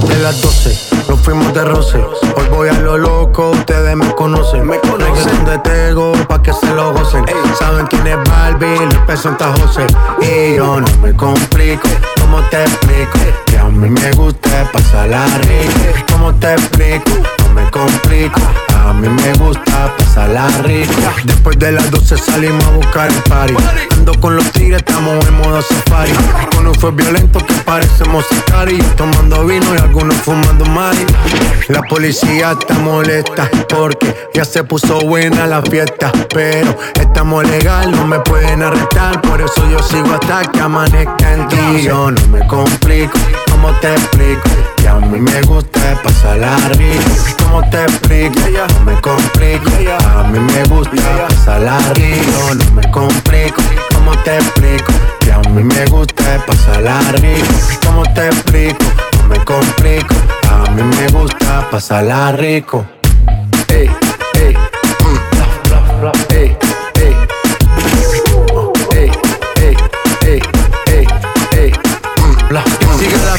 más de las 12, nos fuimos de roce. Hoy voy a lo loco, ustedes me conocen. Me conocen de Tego, pa' que se lo gocen. Saben quién es Barbie, le peso Santa José. Y yo no me complico, ¿cómo te explico? Que a mí me gusta pasarla rica. ¿Cómo te explico? No me complico. A mí me gusta pasarla rica. Después de las 12 salimos a buscar el party. Con los tigres, estamos en modo safari. Con fue violento que parecemos sicarios. Tomando vino y algunos fumando mari. La policía está molesta porque ya se puso buena la fiesta. Pero estamos legal, no me pueden arrestar. Por eso yo sigo hasta que amanezca en ti. Yo no me complico, ¿cómo te explico? Que a mí me gusta pasarla rico. ¿Cómo te explico? No me complico. A mí me gusta pasarla rico. No me complico. ¿Cómo te explico? Que a mí me gusta pasarla rico. ¿Cómo te explico? No me complico. A mí me gusta pasarla rico. Ey, ey, mm, ey, ey. Ey, ey, ey, ey, ey. Mm, Sigue la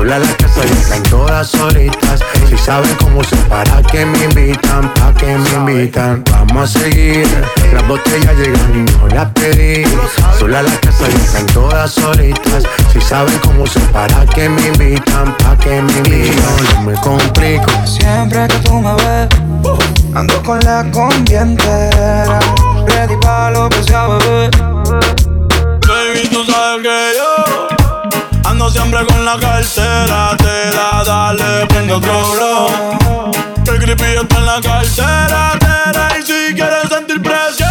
Sola la casa y están todas solitas. Si saben cómo se para que me invitan, pa' que me invitan. Vamos a seguir. Las botellas llegan y no las pedí. Sola la casa y están todas solitas. Si saben cómo se para que me invitan, pa' que me invitan. No me complico. Siempre que tú me ves, ando con la combi entera. Ready pa' lo que sea, bebé. Baby, tú sabes que yo siempre con la cartera. Te da, dale, prende otro blow. El creepy está en la cartera. tera, y si quieres sentir presión,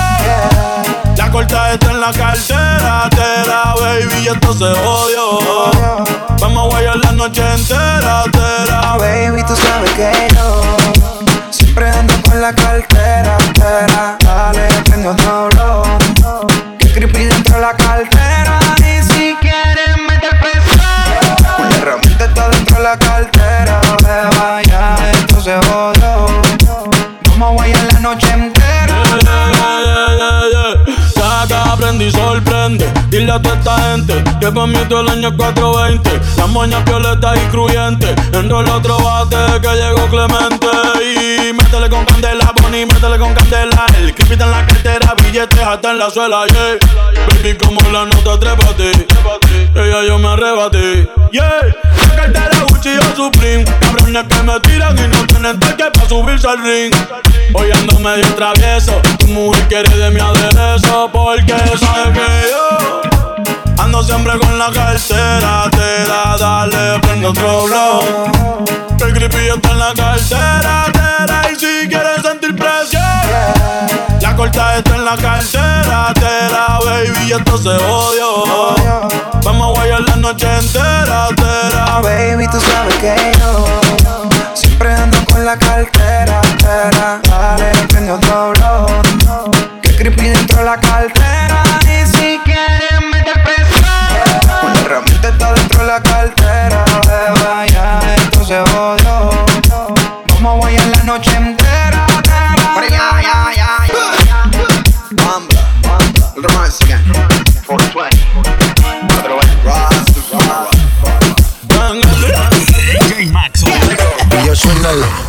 la corta está en la cartera. Tera, baby, esto se jodió. Vamos a guayar la noche entera. Tera, Baby, tú sabes que yo siempre ando con la cartera. entera. Dale, prende otro blow. Que creepy dentro de la cartera. Vamos a guayar la noche entera. Saca, aprende y sorprende. Dile a toda esta gente que todo el año es 420. La moña violeta y cruyente. Enrola otro bate que llegó Clemente. Y métele con candela, Bonnie, métele con candela. El creepy en la cartera, billetes hasta en la suela, yeah. Baby, como la nota, trépate. Ella yo me arrebaté, yeah. La cartera Gucci o Supreme. Cabrones que me tiran y no tienen toque pa' subirse al ring. Hoy ando medio travieso. Tu mujer quiere de mi aderezo. Porque sabe que yo ando siempre con la cartera. Te da, dale, prende otro blow. El creepy está en la cartera. Corta está en la cartera. Tera, baby, esto se jodió. Vamos a guayar la noche entera. Tera, Baby, tú sabes que yo siempre ando con la cartera. entera. Dale, prende otro blow. Que creepy dentro de la cartera.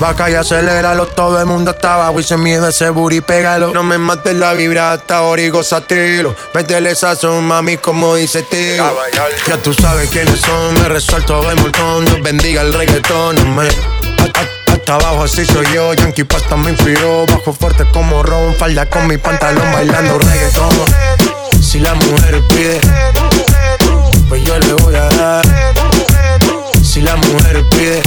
Vaca y aceléralo Todo el mundo está abajo y se mide ese booty, pégalo. No me mates la vibra hasta ahora y gozatelo Métele sazón, mami, como dice tío Ya tú sabes quiénes son, me resuelto de montón. Dios bendiga el reggaetón, me hasta abajo así soy yo, Yankee Pasta me inspiró. Bajo fuerte como Ron, falda con mi pantalón bailando reggaetón. Si la mujer pide, pues yo le voy a dar. Si la mujer pide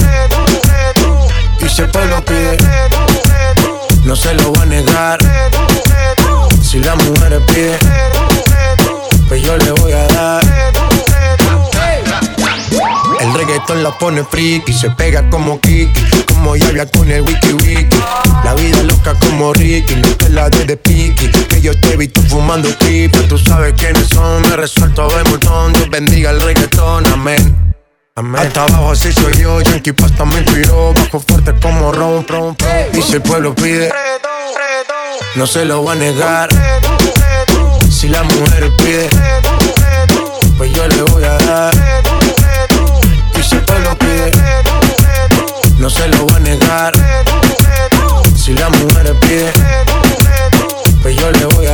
y si el pueblo pide, no se lo va a negar. Si la mujer pide, pues yo le voy a dar. El reggaetón la pone friki, se pega como Kiki, como Yavia con el wiki wiki. La vida loca como Ricky, no te la de de piqui. Que yo te he visto fumando tripa, tú sabes quiénes son, me resuelto de montón. Dios bendiga el reggaetón, amén. Hasta abajo así soy yo, Yankee Pasta me inspiró Bajo fuerte como ron, ron, Y si el pueblo pide No se lo va a negar. Si la mujer pide Pues yo le voy a dar. Y si el pueblo pide No se lo va a negar. Si la mujer pide Pues yo le voy a dar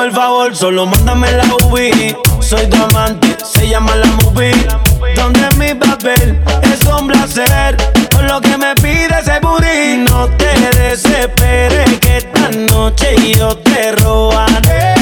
el favor, solo mándame la UV. Soy tu amante, se llama la movie. Donde mi papel es un placer lo que me pide ese booty. No te desesperes que esta noche yo te robaré.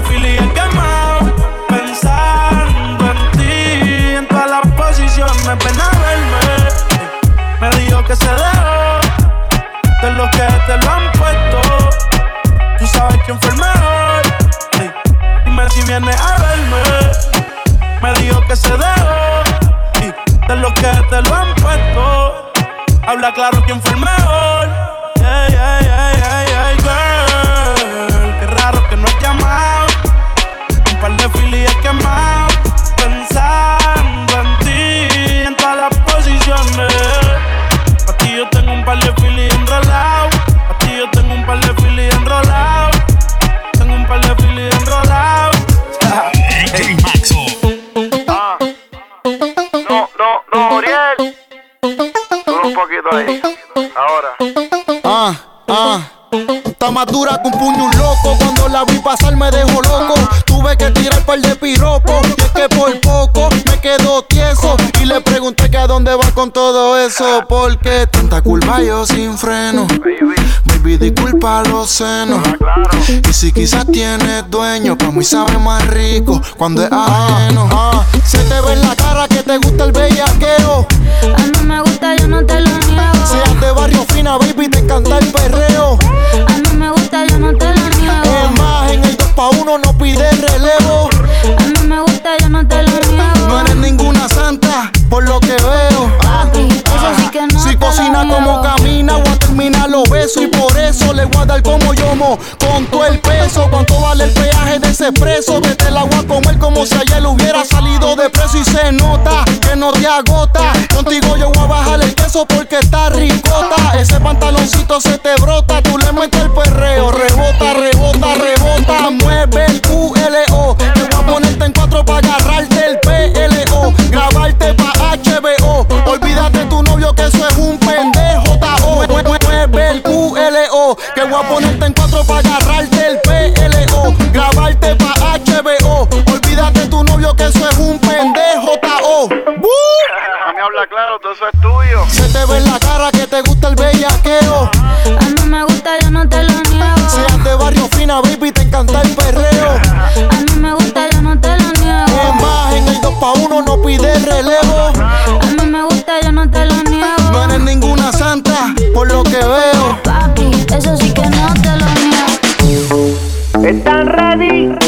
de he quemado pensando en ti en todas las posiciones. Ven a verme. me dijo que se dejó de los que te lo han puesto. Tú sabes quién fue el mejor. Dime si vienes a verme. Me dijo que se dejó de los que te lo han puesto. Habla claro quién fue el mejor. Le pregunté que a dónde va con todo eso. Porque tanta culpa yo sin freno. Baby, disculpa los senos. Y si quizás tienes dueño, pa' mí sabe más rico cuando es ajeno. Ah, se te ve en la cara que te gusta el bellaqueo. A mí me gusta, yo no te lo niego. Seas de barrio fina, baby, te encanta el perreo. A mí me gusta, yo no te lo niego. Es más, en el 2 pa' 1 no pide relevo. A mí me gusta, yo no te lo niego. No eres ninguna santa, por lo que veo. Papi, eso sí que no Si cocina como camina, voy a terminar los besos. Y por eso le voy a dar como yomo. Con todo el peso, cuánto vale el peaje de ese preso. Que te la voy a comer como si ayer hubiera salido de preso. Y se nota que no te agota. Contigo yo voy a bajar el queso eso porque está ricota. Ese pantaloncito se te brota. Tú le metes el perreo. Rebota, rebota, rebota. Mueve el QLO. Te voy a ponerte en cuatro para agarrarte el PLO. QLO. Que voy a ponerte en cuatro para agarrarte el PLO. Grabarte pa' HBO. Olvídate tu novio que eso es un pendejo. Tao. Me habla claro, todo eso es tuyo. Se te ve en la cara que te gusta el bellaqueo. A mí me gusta, yo no te lo niego. Seas de barrio fina, baby, te encanta el perreo. A mí me gusta, yo no te lo niego. Es más, en el 2 pa' 1 no pide relevo. ¿Están ready?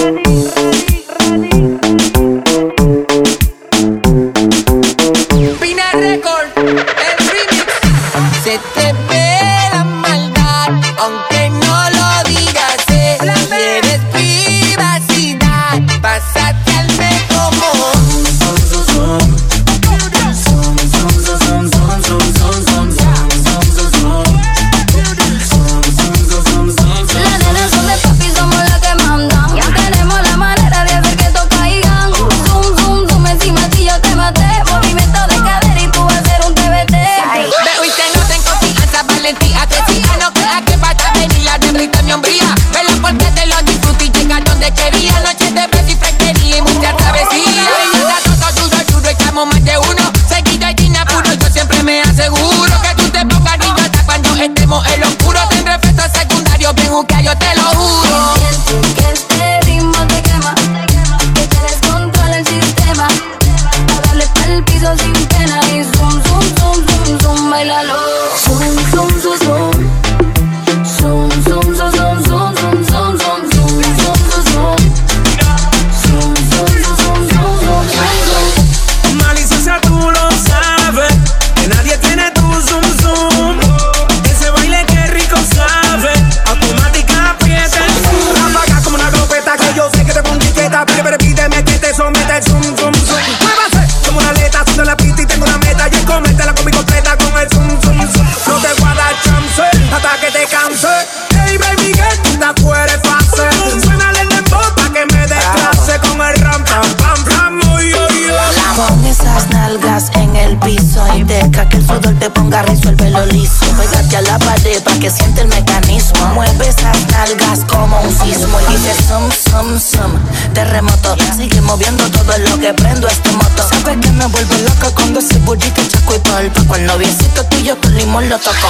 Que siente el mecanismo. Mueve esas nalgas como un sismo y dice sum, sum, sum. Terremoto, sigue moviendo todo lo que prendo este moto. Sabes que me vuelvo loca cuando ese burrito chaco y polvo. Con noviecito tuyo con limón lo toco.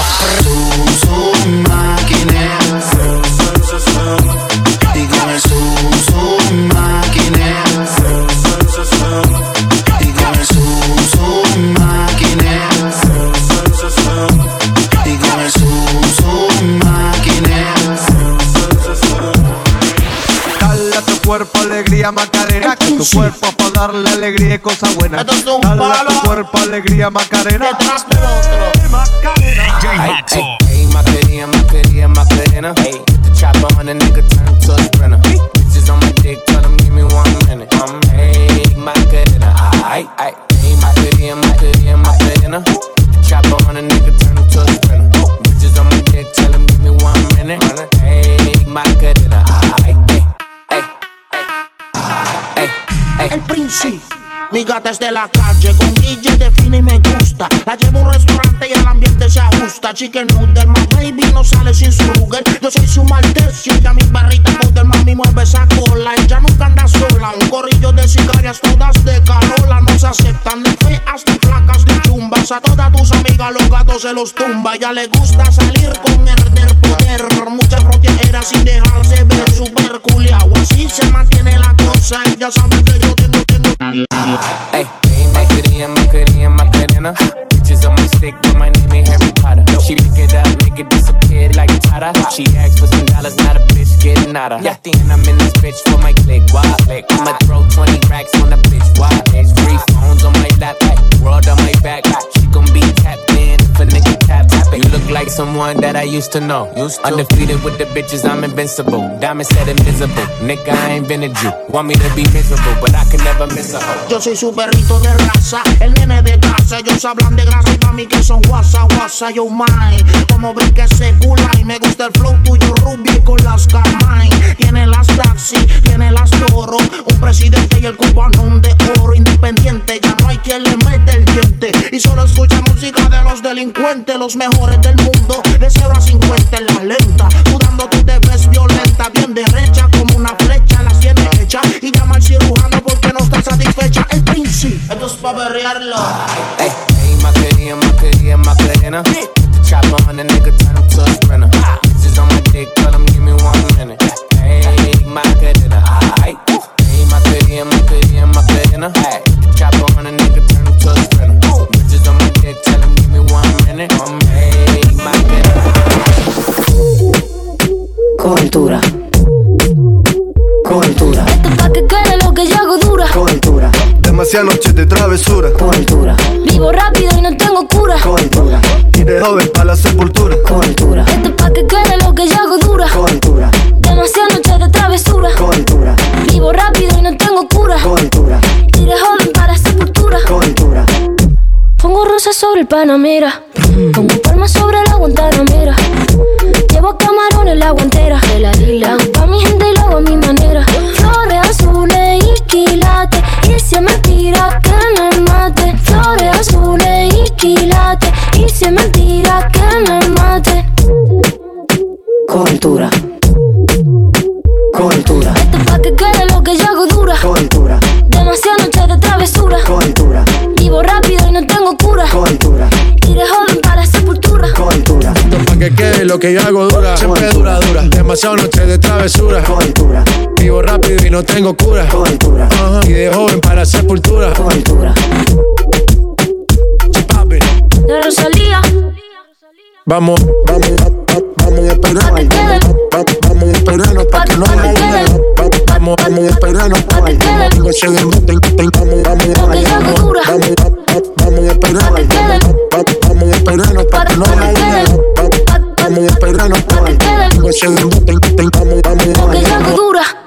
Y Macarena, tu cuerpo para darle alegría y cosas buenas. Esto es un Dale a tu cuerpo alegría Macarena. Detrás del otro. DJ Maxo. Hey, Macarena, Macarena, Macarena. Hey, put the chopper on a nigga, Mi gata es de la calle, con DJ define y me gusta. La llevo a un restaurante y el ambiente se ajusta. Chicken noodle, my baby no sale sin su ruger. Yo soy su maltecio y a mi barrita poder mami mueve esa cola. Ella nunca anda sola, un corrillo de sicarias todas de carola. No se aceptan ni feas, ni flacas, ni chumbas. A todas tus amigas los gatos se los tumba. Ya le gusta salir con herder poder. Muchas protegeras sin dejarse ver super culiao. Así se mantiene la cosa. Ella sabe que yo tengo, tengo. Hey, Macarena, Macarena, Macarena. Bitches on my stick, but my name ain't Harry Potter. She pick it up, make it disappear like Tata. She asked for some dollars, not a bitch getting out of. Yeah, thinking I'm in this bitch for my click, wild click. I'ma throw 20 racks on the bitch, wild bitch. Three phones on my lap, like, world on my like someone that I used to know. Used to. Undefeated with the bitches, I'm invincible. Diamond said invisible. Nigga, I ain't been a Jew. Want me to be miserable, but I can never miss a hoe. Yo soy su perrito de raza, el nene de casa. Ellos hablan de grasa y mami que son guasa, guasa, yo my. Como brinca ese y me gusta el flow tuyo, rubio con las camay. Tiene las taxi, tiene las toro. Un presidente y el cubanón de oro independiente. Ya no hay quien le mete el diente. Y solo escucha delincuentes, los mejores del mundo. De 0 a 50 en la lenta. Sudando tú te ves violenta, bien derecha como una flecha. Las tiene hecha y llama al cirujano porque no está satisfecha. El príncipe, esto es pa' berrearlo. Hey, hey, Macarena, Macarena, Macarena. Chopper on the nigga, turn him to a sprinter. Bitches on my dick, tell him give me one minute. Hey, Macarena. Hey, Macarena, Macarena, Macarena. Hey, chopper on the nigga, turn him to a sprinter. Cultura. Cultura. Esto pa' que quede lo que yo hago dura. Cultura. Demasiadas noches de travesura. Cultura. Vivo rápido y no tengo cura. Cultura. Y de joven para la sepultura. Cultura. Esto pa' que quede lo que yo hago dura. Cultura. Demasiadas noches de travesura. Cultura. Vivo rápido y no tengo cura. Cultura. Y de joven para sepultura. Cultura. Pongo rosas sobre el Panamera. Pongo palmas sobre la Guantanamera. noche de travesura. Cobertura. Vivo rápido y no tengo cura. Cobertura. Uh -huh. Y de joven para sepultura. Cobertura. De Rosalía. Vamos, vamos, vamos a esperarnos. Vamos a esperarnos para que no haya Vamos, vamos a esperarnos. Vamos, vamos, vamos, vamos a esperarnos. Vamos a esperarnos para que no haya Mueve ese booty, me.